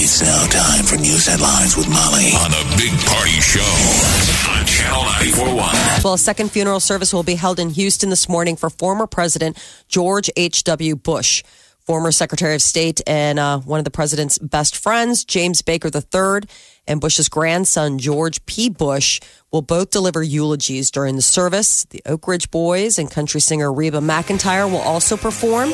It's now time for news headlines with Molly on the Big Party Show on Channel 941. Well, a second funeral service will be held in Houston this morning for former President George H.W. Bush. Former Secretary of State and uh, one of the president's best friends, James Baker III, and Bush's grandson, George P. Bush, will both deliver eulogies during the service. The Oak Ridge Boys and country singer Reba McEntire will also perform.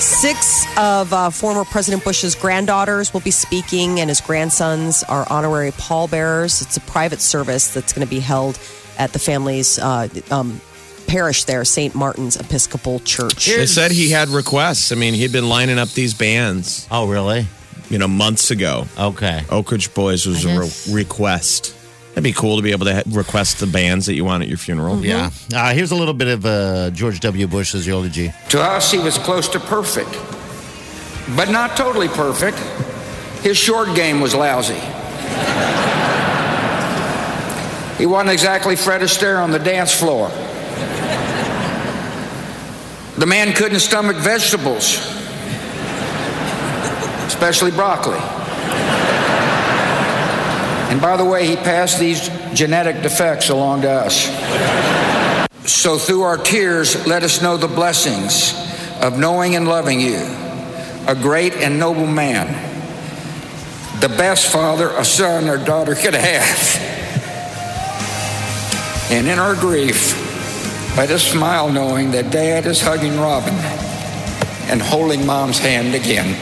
Six of uh, former President Bush's granddaughters will be speaking, and his grandsons are honorary pallbearers. It's a private service that's going to be held at the family's uh, um, parish there, St. Martin's Episcopal Church. They said he had requests. I mean, he'd been lining up these bands, Oh, really? you know, months ago. Okay. Oak Ridge Boys was a re- request. That'd be cool to be able to request the bands that you want at your funeral. Yeah. Uh, here's a little bit of uh, George W. Bush's eulogy. To us, he was close to perfect, but not totally perfect. His short game was lousy. He wasn't exactly Fred Astaire on the dance floor. The man couldn't stomach vegetables, especially broccoli. And by the way, he passed these genetic defects along to us. So through our tears, let us know the blessings of knowing and loving you, a great and noble man, the best father a son or daughter could have. And in our grief, let us smile knowing that dad is hugging Robin and holding mom's hand again.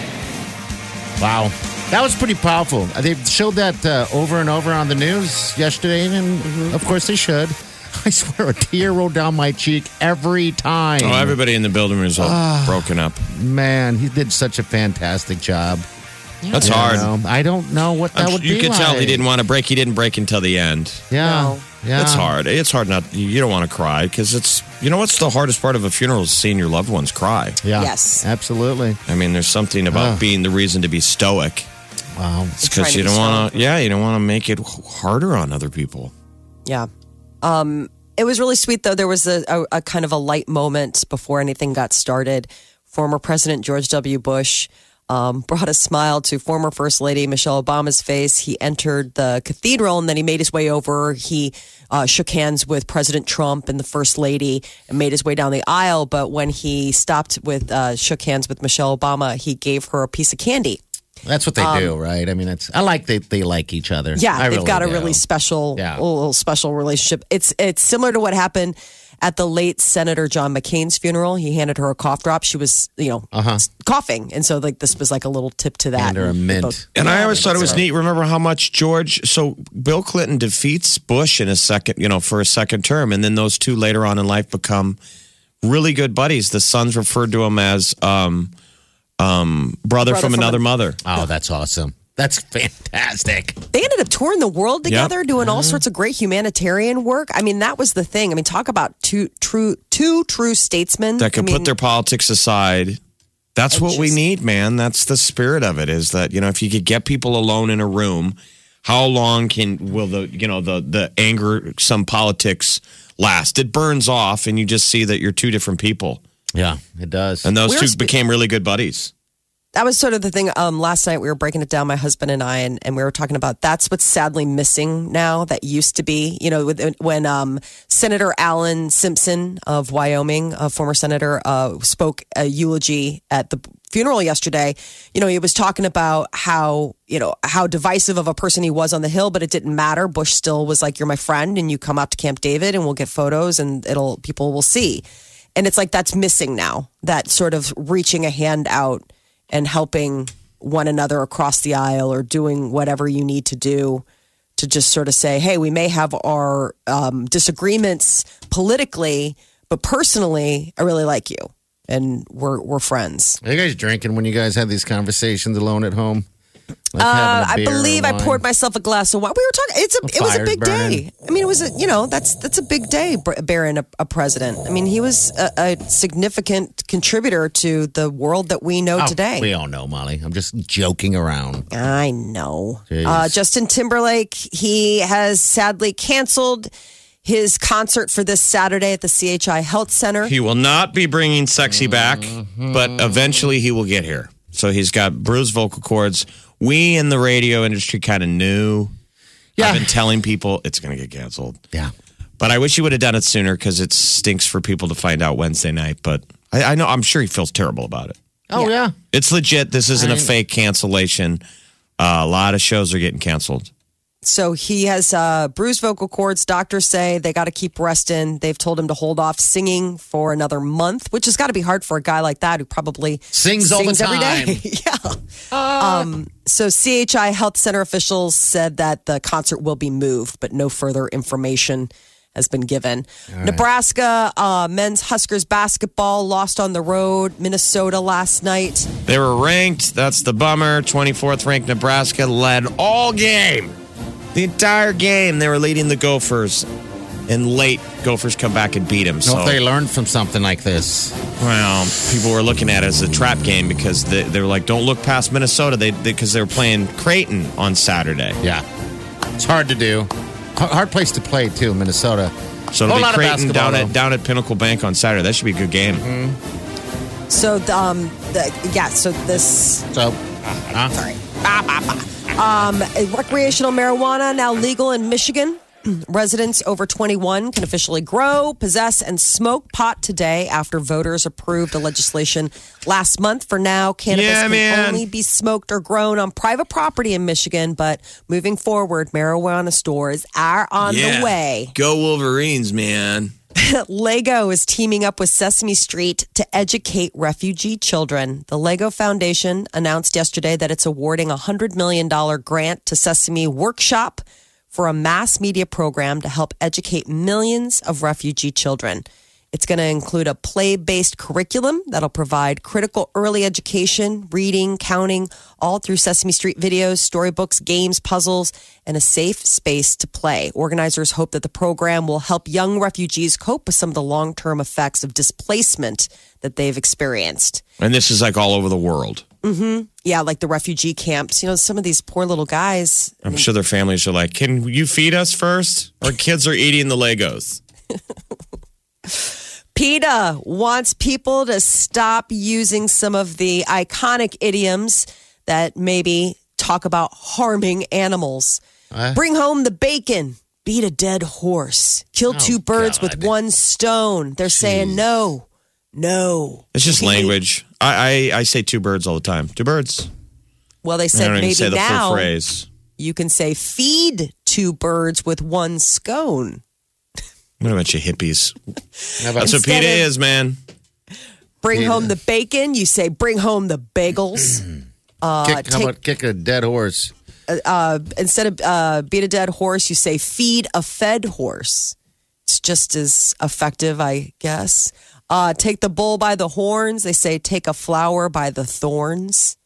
Wow. That was pretty powerful. Uh, They showed that uh, over and over on the news yesterday, and of course they should. I swear, a tear rolled down my cheek every time. Oh, everybody in the building was all broken up. Man, he did such a fantastic job. That's You hard. know, I don't know what that I'm would you be could tell he didn't want to break. He didn't break until the end. Yeah, No. yeah. It's hard. It's hard not. You don't want to cry because it's. You know what's the hardest part of a funeral is seeing your loved ones cry. Yeah, Yes. absolutely. I mean, there's something about Ah. being the reason to be stoic. Wow. It's because you be don't want to. Yeah, you don't want to make it harder on other people. Yeah. Um, it was really sweet, though. There was a, a, a kind of a light moment before anything got started. Former President George W. Bush um, brought a smile to former First Lady Michelle Obama's face. He entered the cathedral and then he made his way over. He uh, shook hands with President Trump and the First Lady and made his way down the aisle. But when he stopped with, uh, shook hands with Michelle Obama, he gave her a piece of candy. That's what they do, right? I mean, it's. I like they they like each other. Um, Yeah, I they've really got a do. really special, Yeah. little special relationship. It's it's similar to what happened at the late Senator John McCain's funeral. He handed her a cough drop. She was, you know, coughing, and so like this was like a little tip to that. Uh-huh. Hand her a mint. both- And I always thought it was that's neat. Remember how much George? So Bill Clinton defeats Bush in a second, you know, for a second term, and then those two later on in life become really good buddies. The sons referred to him as um, um, brother, Brother from, from another a- mother. Oh, that's awesome. That's fantastic. They ended up touring the world together, doing Mm-hmm. all sorts of great humanitarian work. I mean, that was the thing. I mean, talk about two true two true statesmen that can I mean, put their politics aside. That's And what we need, man. That's the spirit of it. Is that you know if you could get people alone in a room, how long can will the you know the the anger some politics last? It burns off, and you just see that you're two different people. Yeah, it does. And those We two spe- became really good buddies. that was sort of the thing. Um, last night we were breaking it down, my husband and I, and, and we were talking about that's what's sadly missing now. That used to be, you know, with, when um, Senator Alan Simpson of Wyoming, a former senator, uh, spoke a eulogy at the funeral yesterday. You know, he was talking about how you know how divisive of a person he was on the hill, but it didn't matter. Bush still was like, "You're my friend, and you come out to Camp David, and we'll get photos, and it'll people will see." And it's like that's missing now. That sort of reaching a hand out and helping one another across the aisle or doing whatever you need to do to just sort of say, hey, we may have our um, disagreements politically, but personally, I really like you and we're, we're friends. Are you guys drinking when you guys have these conversations alone at home? Like Uh, having a I beer or believe I poured myself a glass of wine. We were talking. It's a. The it was a big burning. day. I mean, it was a. You know, that's that's a big day. br- Bearing a, a president. I mean, he was a, a significant contributor to the world that we know Oh, today. We all know, Molly. I'm just joking around. I know. Uh, Justin Timberlake, he has sadly canceled his concert for this Saturday at the CHI Health Center. He will not be bringing sexy back, Mm-hmm. but eventually he will get here. So he's got bruised vocal cords. We in the radio industry kind of knew. Yeah. I've been telling people it's going to get canceled. Yeah. But I wish he would have done it sooner because it stinks for people to find out Wednesday night. But I, I know I'm sure he feels terrible about it. Oh, yeah. It's legit. This isn't a fake cancellation. Uh, a lot of shows are getting canceled. So he has uh, bruised vocal cords. Doctors say they got to keep resting. They've told him to hold off singing for another month, which has got to be hard for a guy like that who probably Sings all the every day. time. yeah. Um, so CHI Health Center officials said that the concert will be moved, but no further information has been given. Nebraska uh, men's Huskers basketball lost on the road. Minnesota last night. They were ranked. That's the bummer. 24th ranked Nebraska led all game. The entire game, they were leading the Gophers. And late, Gophers come back and beat them. Know So, if they learned from something like this. well, people were looking at it as a trap game because they, they were like, don't look past Minnesota they because they, were playing Creighton on Saturday. Yeah. It's hard to do. H- Hard place to play, too, Minnesota. So Whole it'll be lot of Creighton down basketball, at, down at Pinnacle Bank on Saturday. That should be a good game. So um, the, yeah. So this So, uh, sorry. Um, recreational marijuana now legal in Michigan. Residents over 21 can officially grow, possess, and smoke pot today after voters approved a legislation last month. For now, cannabis Yeah, can man. only be smoked or grown on private property in Michigan. But moving forward, marijuana stores are on the way. Go Wolverines, man. Lego is teaming up with Sesame Street to educate refugee children. The Lego Foundation announced yesterday that it's awarding a $100 million grant to Sesame Workshop for a mass media program to help educate millions of refugee children. It's going to include a play based curriculum that'll provide critical early education, reading, counting, all through Sesame Street videos, storybooks, games, puzzles, and a safe space to play. Organizers hope that the program will help young refugees cope with some of the long term effects of displacement that they've experienced. And this is like all over the world. Hmm. Yeah, like the refugee camps. You know, some of these poor little guys. I'm sure their families are like, can you feed us first? Our kids are eating the Legos. PETA wants people to stop using some of the iconic idioms that maybe talk about harming animals. Bring home the bacon, beat a dead horse, kill oh, two birds with one stone. They're saying no, no. It's just language. I, I, I say two birds all the time. Two birds. Well, they said maybe now phrase. you can say feed two birds with one scone. What about you hippies? How about That's what Instead PETA of- is, man. Bring home the bacon. You say bring home the bagels. uh, kick, how take about kick a dead horse? uh, instead of uh, beat a dead horse, you say feed a fed horse. It's just as effective, I guess. Uh, take the bull by the horns. They say take a flower by the thorns.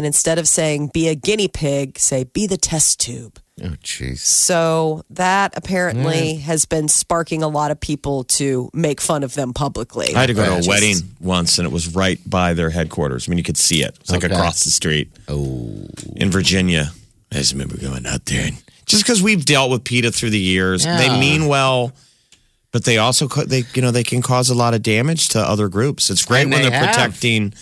And instead of saying be a guinea pig, say be the test tube. Oh, jeez. So that apparently has been sparking a lot of people to make fun of them publicly. I had to go to a wedding once, and it was right by their headquarters. I mean, you could see it. It's like Okay. across the street. Oh. in Virginia. I just remember going out there, and just because we've dealt with PETA through the years, they mean well, but they also co- they you know they can cause a lot of damage to other groups. It's great And when they they're have. protecting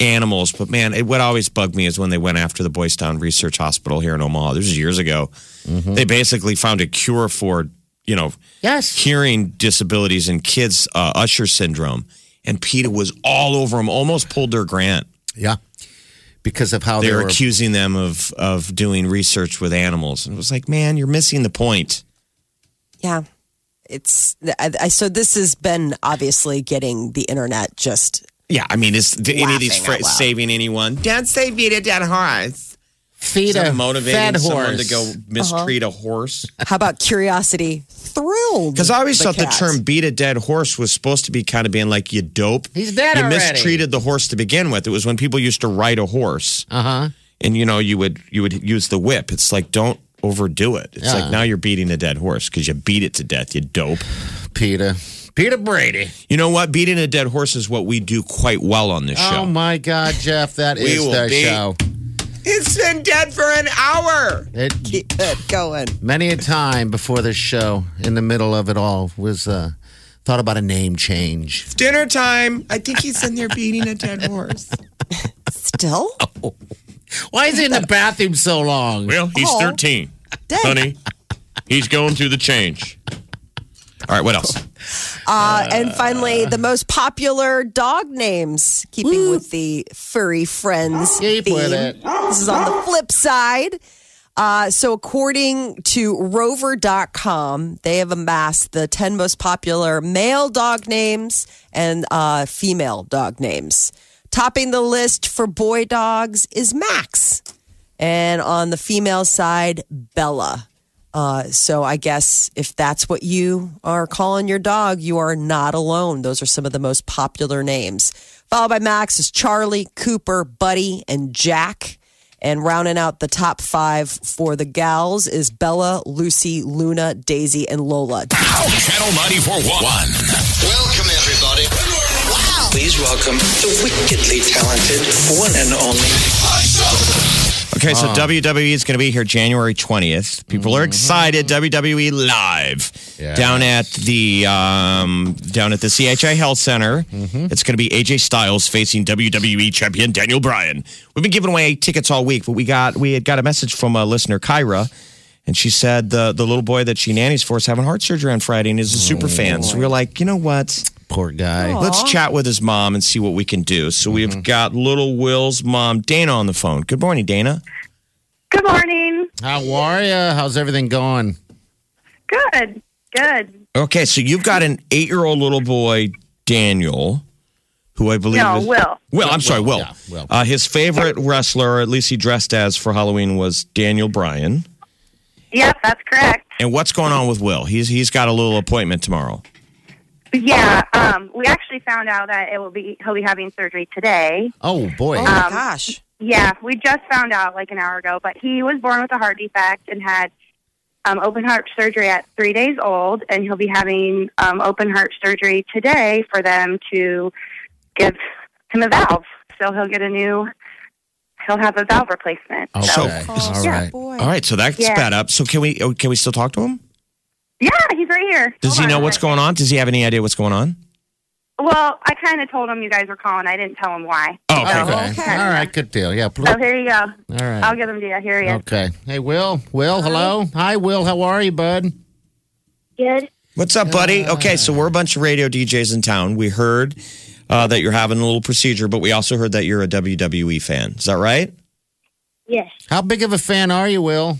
animals, but man, it, what always bugged me is when they went after the Boys Town Research Hospital here in Omaha. This was years ago. Mm-hmm. They basically found a cure for you know Yes. hearing disabilities in kids, uh, Usher syndrome, and PETA was all over them. Almost pulled their grant. Yeah. Because of how they they, were were. accusing them of of doing research with animals, and it was like, man, you're missing the point. Yeah. It's I, I, so this has been obviously getting the internet just Yeah, I mean, is do any of these Laughing fra- out loud. saving anyone? Don't say Vita dead horse. feed Is that a motivating fed someone horse. to go mistreat a horse? How about curiosity? Thrilled. Because I always the thought the term "beat a dead horse" was supposed to be kind of being like you dope. He's dead You already. mistreated the horse to begin with. It was when people used to ride a horse. Uh huh. and you know you would you would use the whip. It's like don't overdo it. It's Yeah. like now you're beating a dead horse because you beat it to death. You dope. Peter. Peter Brady. You know what? Beating a dead horse is what we do quite well on this Oh show. Oh my God, Jeff, that is We the be- show. It's been dead for an hour. It, Keep it going. many a time before this show, in the middle of it all, was uh, thought about a name change. It's dinner time. I think he's in there beating a dead horse. Still? Why is he in the bathroom so long? Well, he's Oh. 13, Dang. honey. He's going through the change. All right, what else? Uh, and finally, the most popular dog names, keeping with the furry friends Keep theme. with it. This is on the flip side. Uh, so, according to Rover.com, they have amassed the 10 most popular male dog names and uh, female dog names. Topping the list for boy dogs is Max. And on the female side, Bella. Uh, so I guess if that's what you are calling your dog, you are not alone. Those are some of the most popular names. Followed by Max is Charlie, Cooper, Buddy, and Jack. And rounding out the top five for the gals is Bella, Lucy, Luna, Daisy, and Lola. Channel 94.1. Welcome, everybody. Wow. Please welcome the wickedly talented one and only. Okay, so WWE is going to be here January 20th. People are excited. WWE live Yes. down at the um, down at the CHI Health Center. It's going to be AJ Styles facing WWE champion Daniel Bryan. We've been giving away tickets all week, but we got we had got a message from a listener, Kyra, and she said the the little boy that she nannies for is having heart surgery on Friday and is a super fan. So we we're like, you know what? Poor guy. Let's chat with his mom and see what we can do. So we've got little Will's mom, Dana, on the phone. Good morning, Dana. Good morning. How are you? How's everything going? Good. Good. Okay, so you've got an eight-year-old little boy, Daniel, who I believe No, is Will. Will, I'm sorry, Will. yeah, Will. Uh, his favorite wrestler, or at least he dressed as for Halloween, was Daniel Bryan. Yep, that's correct. And what's going on with Will? He's he's got a little appointment tomorrow. Yeah, um, we actually found out that it will be he'll be having surgery today. Oh boy. Oh my Um, gosh. Yeah, we just found out like an hour ago, but he was born with a heart defect and had um, open heart surgery at three days old, and he'll be having um, open heart surgery today for them to give him a valve. So he'll get a new, he'll have a valve replacement. So, okay. All yeah. right. Boy. All right, so that's Yeah. sped up. So can we oh, can we still talk to him? Yeah, he's right here. Does Hold he know on. what's going on? Does he have any idea what's going on? Well, I kind of told him you guys were calling. I didn't tell him why. Oh, okay. Okay. Okay. All right. Good deal. Yeah. pl- So here you go. All right. I'll give him to you. Here he is. Okay. Hey, Will. Will, hello. Hi, Will. How are you, bud? Good. What's up, buddy? Okay, so we're a bunch of radio DJs in town. We heard uh, that you're having a little procedure, but we also heard that you're a WWE fan. Is that right? Yes. How big of a fan are you, Will?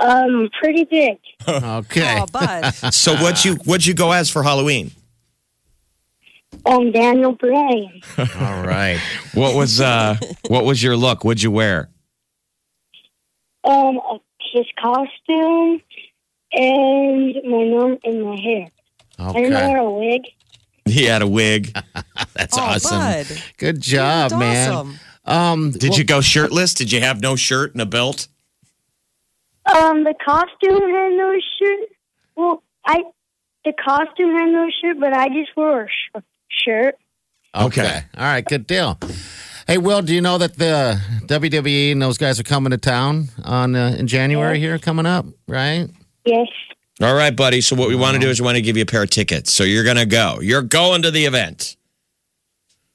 Um, pretty big. Okay. Oh, bud. So what'd you what'd you go as for Halloween? Um, Daniel Bryan. All right. What was uh what was your look? What'd you wear? Um, uh, his costume and my num and my hair. I didn't Okay. wear a wig. He had a wig. That's Oh, awesome. bud. Good job, man. awesome. Um, Did you go shirtless? Did you have no shirt and a belt? Um, the costume had no shirt. Well, I the costume had no shirt, but I just wore a sh- shirt. Okay. Okay. All right. Good deal. Hey, Will, do you know that the WWE and those guys are coming to town on uh, in January here coming up, right? Yes. All right, buddy. So what we want to do is we want to give you a pair of tickets. So you're gonna go. You're going to the event.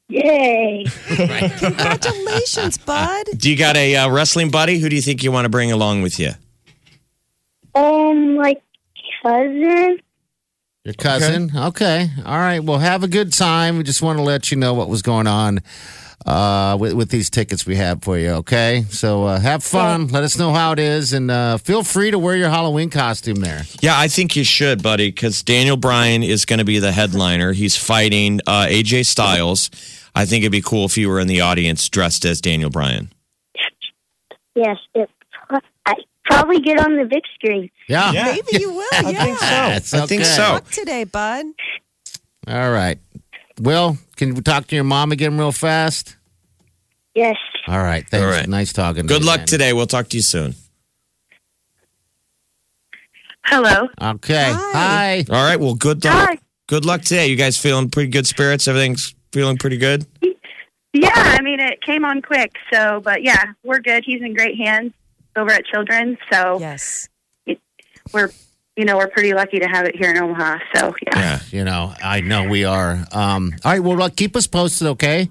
Yay. Congratulations, bud. Do you got a uh, wrestling buddy? Who do you think you want to bring along with you? Um, like cousin. Your cousin. Okay. All right. Well, have a good time. We just want to let you know what was going on uh, with, with these tickets we have for you. Okay. So uh, have fun. Let us know how it is. And uh, feel free to wear your Halloween costume there. Yeah, I think you should, buddy, because Daniel Bryan is going to be the headliner. He's fighting uh, AJ Styles. I think it'd be cool if you were in the audience dressed as Daniel Bryan. Yes. It, I probably get on the big screen. Yeah. Maybe you will. Yeah. I think so. Yes, I think okay. so. Luck today, bud. All right. Will, can we talk to your mom again real fast? Yes. All right. Thanks. All right. Nice talking. to Good luck man. today. We'll talk to you soon. Hello. Okay. Hi. Hi. All right. Well, good luck. Hi. Good luck today. You guys feeling pretty good spirits? Everything's feeling pretty good? Yeah, I mean, it came on quick. So, but yeah, we're good. He's in great hands over at Children's. So Yes. we're, you know, we're pretty lucky to have it here in Omaha. So yeah. Yeah. You know, I know we are. Um, all right. Well, uh, keep us posted, okay?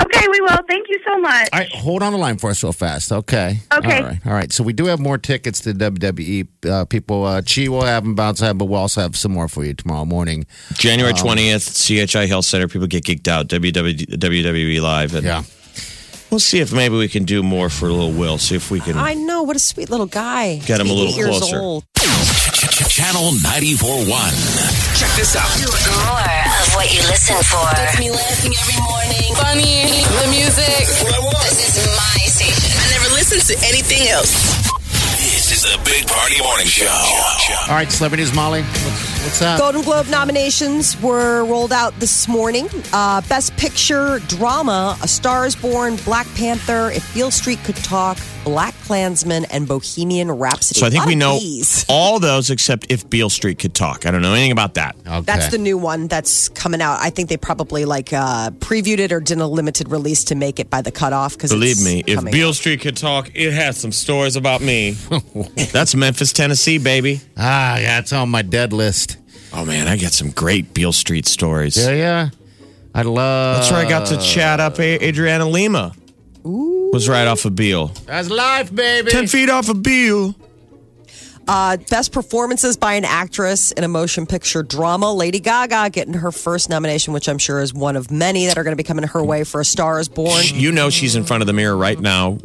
Okay, we will. Thank you so much. All right. Hold on the line for us real fast, okay? Okay. All right. All right. So we do have more tickets to WWE. Uh, people, uh, Chi will have them bounce out, but we'll also have some more for you tomorrow morning. January 20th, CHI Health Center. People get geeked out. WW, WWE E Live. And Yeah. We'll see if maybe we can do more for a little Will. See if we can. I know. What a sweet little guy. Get him a little years closer. old. Channel 94.1. Check this out. More of what you listen for. Gets me laughing every morning. Funny. The music. This is my station. I never listen to anything else. This is the Big Party Morning Show. All right. Celebrity News, Molly. What's, what's up? Golden Globe nominations were rolled out this morning. Uh, Best Picture Drama: A Star Is Born, Black Panther, If Beale Street Could Talk, Black Klansman, and Bohemian Rhapsody. so I think we know Bs. all those except if Beale Street could talk. I don't know anything about that. Okay. That's the new one that's coming out. I think they probably like uh, previewed it or did a limited release to make it by the cutoff. Because Believe me, if coming Beale out. Street could talk, it has some stories about me. That's Memphis, Tennessee, baby. Ah, yeah, it's on my dead list. Oh man, I got some great Beale Street stories. Yeah, yeah. I love. That's where I got to chat up Adriana Lima. Ooh. Was right off of Beale. That's life, baby. Ten feet off of Beale. Uh, best performances by an actress in a motion picture drama. Lady Gaga getting her first nomination, which I'm sure is one of many that are going to be coming her way for A Star Is Born. You know she's in front of the mirror right now,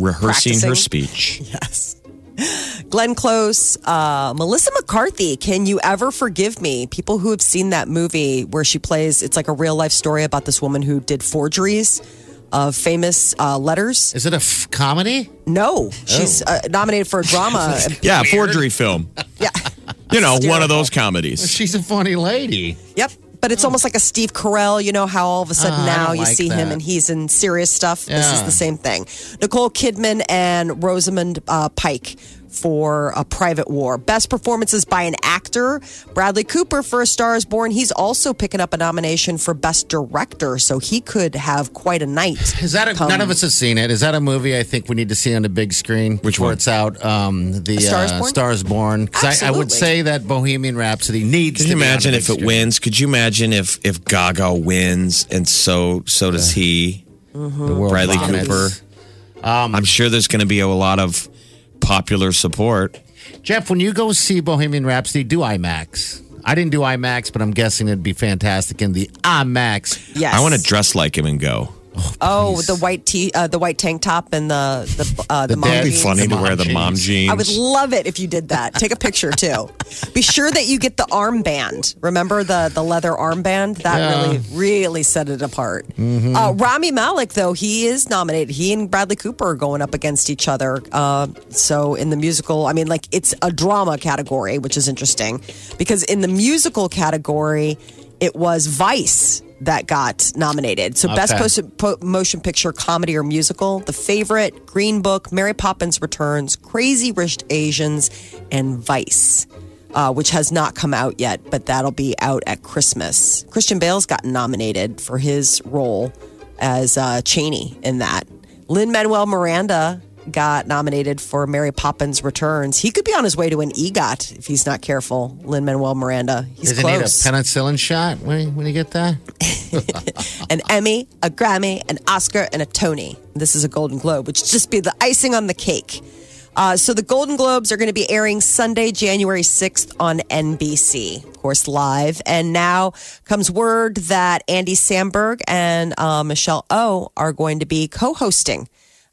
rehearsing her speech. Yes. Glenn Close, uh, Melissa McCarthy, Can You Ever Forgive Me? People who have seen that movie where she plays, it's like a real life story about this woman who did forgeries of famous uh, letters. Is it a f- comedy? No, she's uh, nominated for a drama. Yeah, forgery film. yeah. You know, one of those comedies. She's a funny lady. Yep. But it's almost like a Steve Carell. You know how all of a sudden Oh, I now don't you like see him that. and he's in serious stuff. This is Yeah. the same thing. Nicole Kidman and Rosamund uh, Pike for A Private War. Best performances by an actor. Bradley Cooper for A Star is Born. He's also picking up a nomination for Best Director, so he could have quite a night. Is that a, come- none of us have seen it? Is that a movie I think we need to see on the big screen? Which before one? it's out? Um, the A Star is uh, Born? Star is Born. 'Cause I, I would say that Bohemian Rhapsody needs. Can to you be on imagine the if it screen. wins? Could you imagine if if Gaga wins and so so does he? The world Bradley vomits. Cooper. I'm sure there's going to be a lot of popular support. Jeff, when you go see Bohemian Rhapsody, do IMAX. I didn't do IMAX, but I'm guessing it'd be fantastic in the IMAX. Yes. I want to dress like him and go. Oh, the white t- uh, the white tank top and the the uh, the, The mom dad- It'd be jeans. funny The to wear mom the mom jeans. jeans. I would love it if you did that. Take a picture too. Be sure that you get the armband. Remember the the leather armband? That Yeah. really really set it apart. Uh, Rami Malek, though, he is nominated. He and Bradley Cooper are going up against each other. Uh, so in the musical, I mean, like it's a drama category, which is interesting because in the musical category, it was Vice. That got nominated. So, best post- po- motion picture, comedy, or musical. The favorite, Green Book, Mary Poppins Returns, Crazy Rich Asians, and Vice, uh, which has not come out yet, but that'll be out at Christmas. Christian Bale's gotten nominated for his role as uh, Cheney in that. Lin Manuel Miranda got nominated for Mary Poppins Returns. He could be on his way to an EGOT if he's not careful. Lin Manuel Miranda. He's Does it need a close. penicillin shot when, when you get that? an Emmy, a Grammy, an Oscar, and a Tony. This is a Golden Globe, which just be the icing on the cake. Uh, so the Golden Globes are going to be airing Sunday, January 6th on NBC, of course, live. And now comes word that Andy Samberg and uh, Michelle O are going to be co-hosting.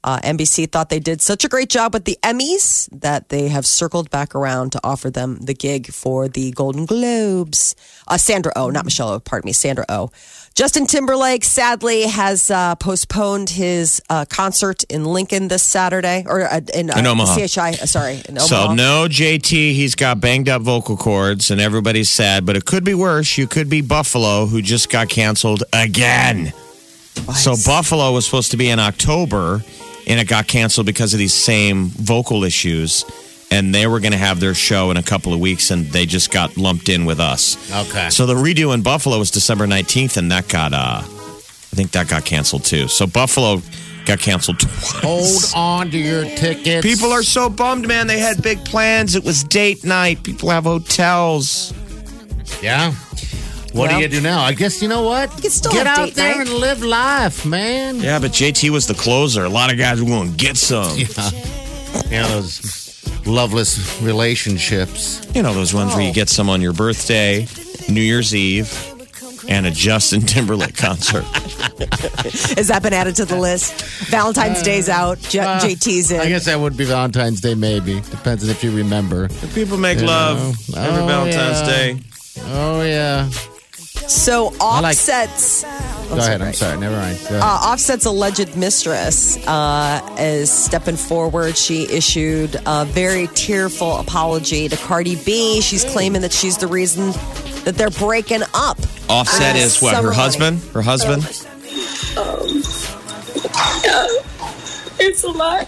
Uh, NBC thought they did such a great job with the Emmys that they have circled back around to offer them the gig for the Golden Globes. Uh, Sandra O, not Michelle O, pardon me, Sandra O. Justin Timberlake sadly has uh, postponed his uh, concert in Lincoln this Saturday, or uh, in, uh, In Omaha. CHI, uh, sorry, in Omaha. So no JT, he's got banged up vocal cords and everybody's sad, but it could be worse. You could be Buffalo who just got canceled again. So Buffalo was supposed to be in October, and it got canceled because of these same vocal issues. And they were going to have their show in a couple of weeks, and they just got lumped in with us. Okay. So the redo in Buffalo was December 19th, and that got, uh, I think that got canceled too. So Buffalo got canceled twice. Hold on to your tickets. People are so bummed, man. They had big plans. It was date night. People have hotels. Yeah. What Well- do you do now? I guess you know what? You can still Get out date there night. and live life, man. Yeah, but JT was the closer. A lot of guys were going to get some. Yeah. Yeah, those loveless relationships. You know, those ones where you get some on your birthday, New Year's Eve, and a Justin Timberlake concert. Has that been added to the list? Valentine's Day's out. J- Uh, JT's in. I guess that would be Valentine's Day, maybe. Depends on if you remember. People make You love know. every Oh, Valentine's yeah. Day. Oh, yeah. So I like- offsets. Go ahead. I'm sorry. Never mind. Uh, Offset's alleged mistress uh, is stepping forward. She issued a very tearful apology to Cardi B. She's claiming that she's the reason that they're breaking up. Offset is what? Her husband? Her husband? Um, yeah, it's a lot.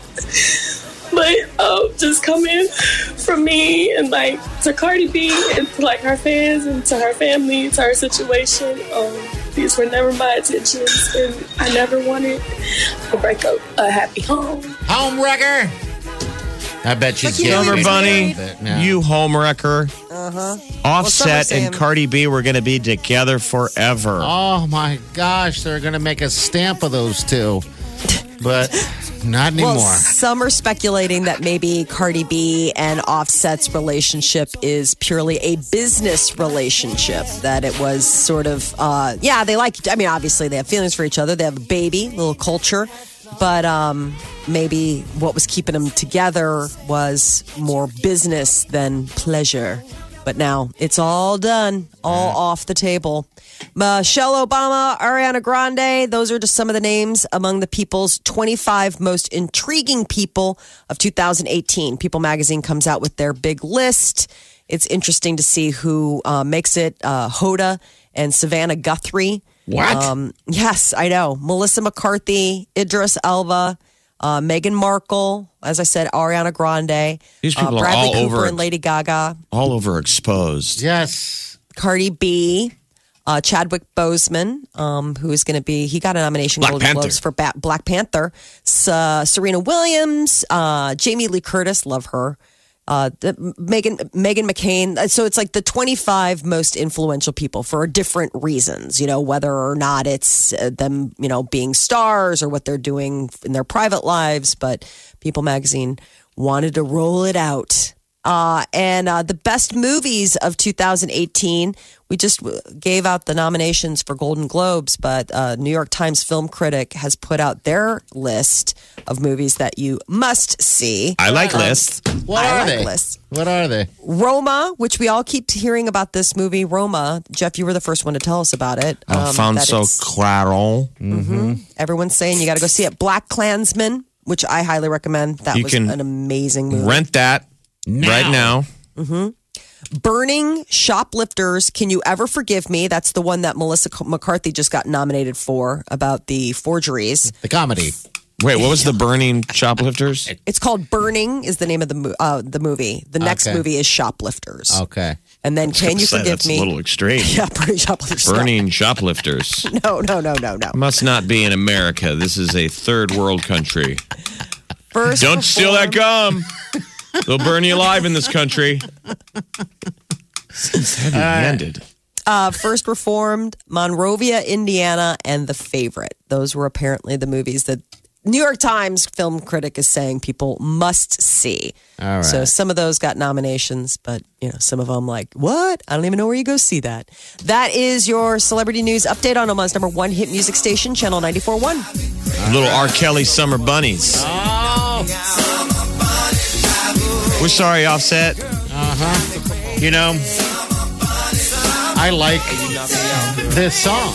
But um, just coming from me and like to Cardi B and to like her fans and to her family, to her situation, um, these were never my intentions and I never wanted to break up a happy home. Home wrecker. I bet she's you getting Summer. Bunny, But, no. you homewrecker. Uh huh. Offset saying- and Cardi B were going to be together forever. Oh my gosh, they're going to make a stamp of those two. But not anymore. Well, some are speculating that maybe Cardi B and Offset's relationship is purely a business relationship. That it was sort of, uh, yeah, they like. I mean, obviously they have feelings for each other. They have a baby, little Kulture, but um, maybe what was keeping them together was more business than pleasure. But now it's all done, all off the table. Michelle Obama, Ariana Grande, those are just some of the names among the people's 25 most intriguing people of 2018. People magazine comes out with their big list. It's interesting to see who uh, makes it. Uh, Hoda and Savannah Guthrie. What? Um, yes, I know. Melissa McCarthy, Idris Elba, uh, Meghan Markle, as I said, Ariana Grande, These people uh, are Bradley all Cooper over- and Lady Gaga. All over exposed. yes. Cardi B, uh, Chadwick Boseman, um, who is going to be, he got a nomination Black Golden Panther. Globes for ba- Black Panther. S- uh, Serena Williams, uh, Jamie Lee Curtis, love her. Uh, Megan Meghan McCain. Uh, So it's like the 25 most influential people for different reasons. You know, whether or not it's uh, them, you know, being stars or what they're doing in their private lives. But People Magazine wanted to roll it out. Uh, and uh, the best movies of 2018, we just gave out the nominations for Golden Globes, but uh, New York Times film critic has put out their list of movies that you must see. I like Um, lists. What I are like they? lists. What are they? Roma, which we all keep hearing about this movie, Roma. Jeff, you were the first one to tell us about it. Um, that Alfonso it's- Claron. Everyone's saying you got to go see it. Black Klansman, which I highly recommend. That You was can an amazing movie. Rent that right now. Burning Shoplifters, Can You Ever Forgive Me? That's the one that Melissa McCarthy just got nominated for about the forgeries. The comedy. Wait, what was the burning shoplifters? It's called Burning is the name of the mo- uh, the movie. The next Okay. movie is Shoplifters. Okay. And then Can You Say, Forgive that's Me? a little extreme. yeah, Burning Shoplifters. Burning shoplifters. No, no, no, no, no. Must not be in America. This is a third world country. First Don't steal that gum. They'll burn you alive in this country. Seems heavy-handed. uh, First Reformed, Monrovia, Indiana, and The Favorite. Those were apparently the movies that New York Times film critic is saying people must see. All right. So some of those got nominations, but you know, some of them like, what? I don't even know where you go see that. That is your celebrity news update on Omaha's number one hit music station, Channel 94.1. Little R. Kelly summer bunnies. Oh. We're sorry, Offset. Uh huh. You know, I like this song.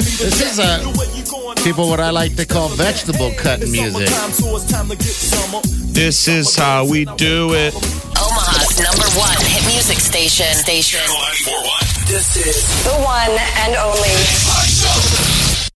This is a people what I like to call vegetable cutting music. This is how we do it. Omaha's number one hit music station. Station. Channel 941. This is The one and only